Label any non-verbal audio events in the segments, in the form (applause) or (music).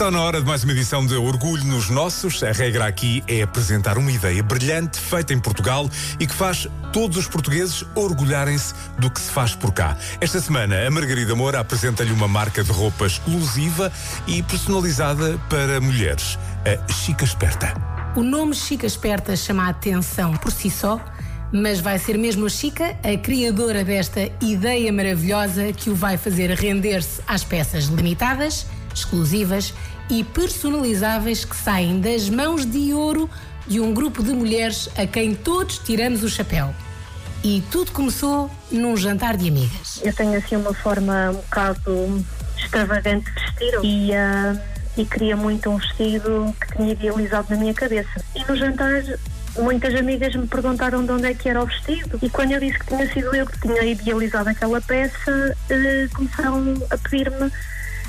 Está na hora de mais uma edição de Orgulho nos Nossos. A regra aqui é apresentar uma ideia brilhante, feita em Portugal e que faz todos os portugueses orgulharem-se do que se faz por cá. Esta semana, a Margarida Moura apresenta-lhe uma marca de roupa exclusiva e personalizada para mulheres, a Chica Esperta. O nome Chica Esperta chama a atenção por si só, mas vai ser mesmo a Chica, a criadora desta ideia maravilhosa que o vai fazer render-se às peças limitadas, exclusivas e personalizáveis que saem das mãos de ouro de um grupo de mulheres a quem todos tiramos o chapéu. E tudo começou num jantar de amigas. Eu tenho assim uma forma um bocado extravagante de vestir e, uh, e queria muito um vestido que tinha idealizado na minha cabeça. E no jantar muitas amigas me perguntaram de onde é que era o vestido e quando eu disse que tinha sido eu que tinha idealizado aquela peça, uh, começaram a pedir-me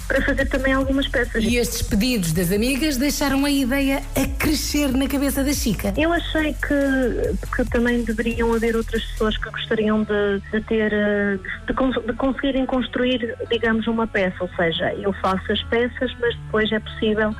para fazer também algumas peças. E estes pedidos das amigas deixaram a ideia a crescer na cabeça da Chica. Eu achei que, que também deveriam haver outras pessoas que gostariam de, de ter, eh, de, de conseguirem construir, digamos, uma peça. Ou seja, eu faço as peças, mas depois é possível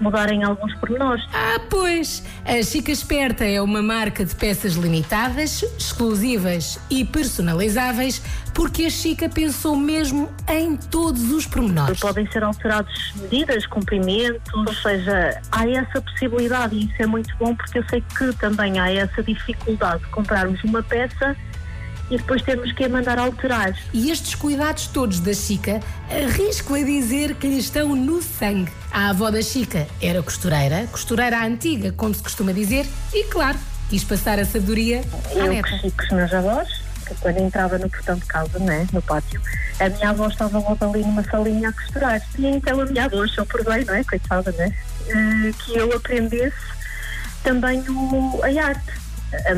mudarem alguns pormenores. Ah, pois! A Chica Esperta é uma marca de peças limitadas, exclusivas e personalizáveis, porque a Chica pensou mesmo em todos os pormenores. Podem ser alterados medidas, comprimentos, ou seja, há essa possibilidade e isso é muito bom porque eu sei que também há essa dificuldade de comprarmos uma peça e depois temos que a mandar alterar. E estes cuidados todos da Chica, arrisco a dizer que lhe estão no sangue. A avó da Chica era costureira, costureira antiga, como se costuma dizer, e claro, quis passar a sabedoria à Eu neta. cresci com os meus avós, que quando entrava no portão de casa, né, no pátio, a minha avó estava logo ali numa salinha a costurar. E então a minha avó achou por bem, não é, coitada, né, eh, que eu aprendesse também o, a arte.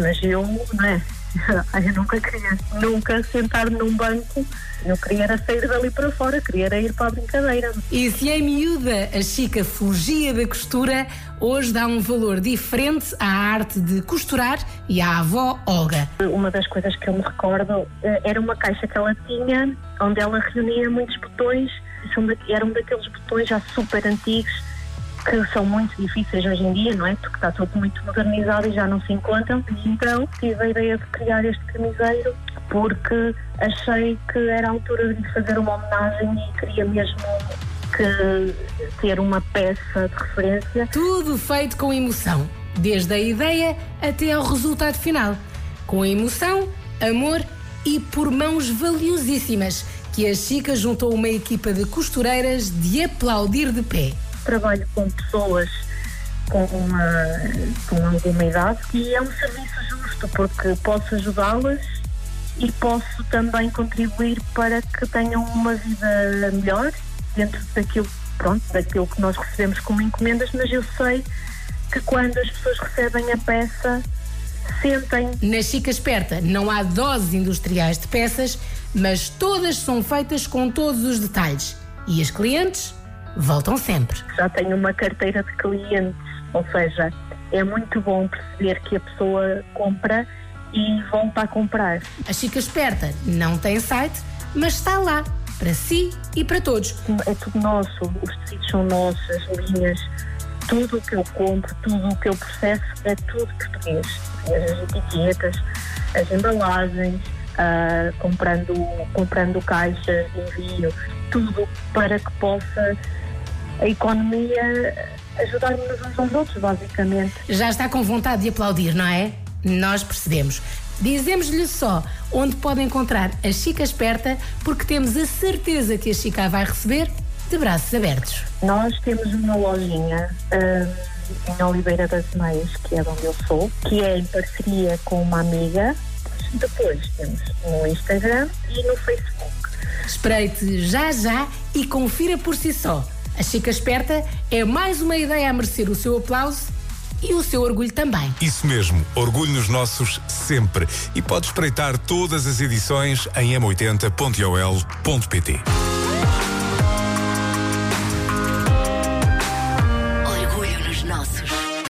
Mas eu, não é, (laughs) eu nunca queria, nunca sentar num banco, não queria era sair dali para fora, queria era ir para a brincadeira. E se em miúda a Chica fugia da costura, hoje dá um valor diferente à arte de costurar e à avó Olga. Uma das coisas que eu me recordo eh, era uma caixa que ela tinha, onde ela reunia muitos botões, eram daqueles botões já super antigos, que são muito difíceis hoje em dia, não é? Porque está tudo muito modernizado e já não se encontram. Então tive a ideia de criar este camiseiro porque achei que era a altura de fazer uma homenagem e queria mesmo que ter uma peça de referência Tudo feito com emoção, desde a ideia até ao resultado final. Com emoção, amor e por mãos valiosíssimas, que a Chica juntou uma equipa de costureiras de aplaudir de pé. Trabalho com pessoas com, com alguma idade e é um serviço justo porque posso ajudá-las e posso também contribuir para que tenham uma vida melhor dentro daquilo, pronto, daquilo que nós recebemos como encomendas, mas eu sei que quando as pessoas recebem a peça sentem Na Chica Esperta não há doses industriais de peças, mas todas são feitas com todos os detalhes. E as clientes voltam sempre. já tenho uma carteira de clientes, ou seja, é muito bom perceber que a pessoa compra e volta a comprar. A Chica Esperta não tem site, mas está lá, para si e para todos. É tudo nosso, os tecidos são nossos, as linhas, tudo o que eu compro, tudo o que eu processo é tudo português. As etiquetas, as embalagens, ah, comprando, comprando caixas de envio, tudo para que possa a economia ajudar-nos uns aos outros, basicamente. Já está com vontade de aplaudir, não é? Nós percebemos. Dizemos-lhe só onde pode encontrar a Chica Esperta, porque temos a certeza que a Chica a vai receber de braços abertos. Nós temos uma lojinha hum, em Oliveira das Meias, que é de onde eu sou, que é em parceria com uma amiga. Depois temos no Instagram e no Facebook. Espreite já já e confira por si só. A Chica Esperta é mais uma ideia a merecer o seu aplauso e o seu orgulho também. Isso mesmo, orgulho nos nossos sempre. E pode espreitar todas as edições em m80.ol.pt.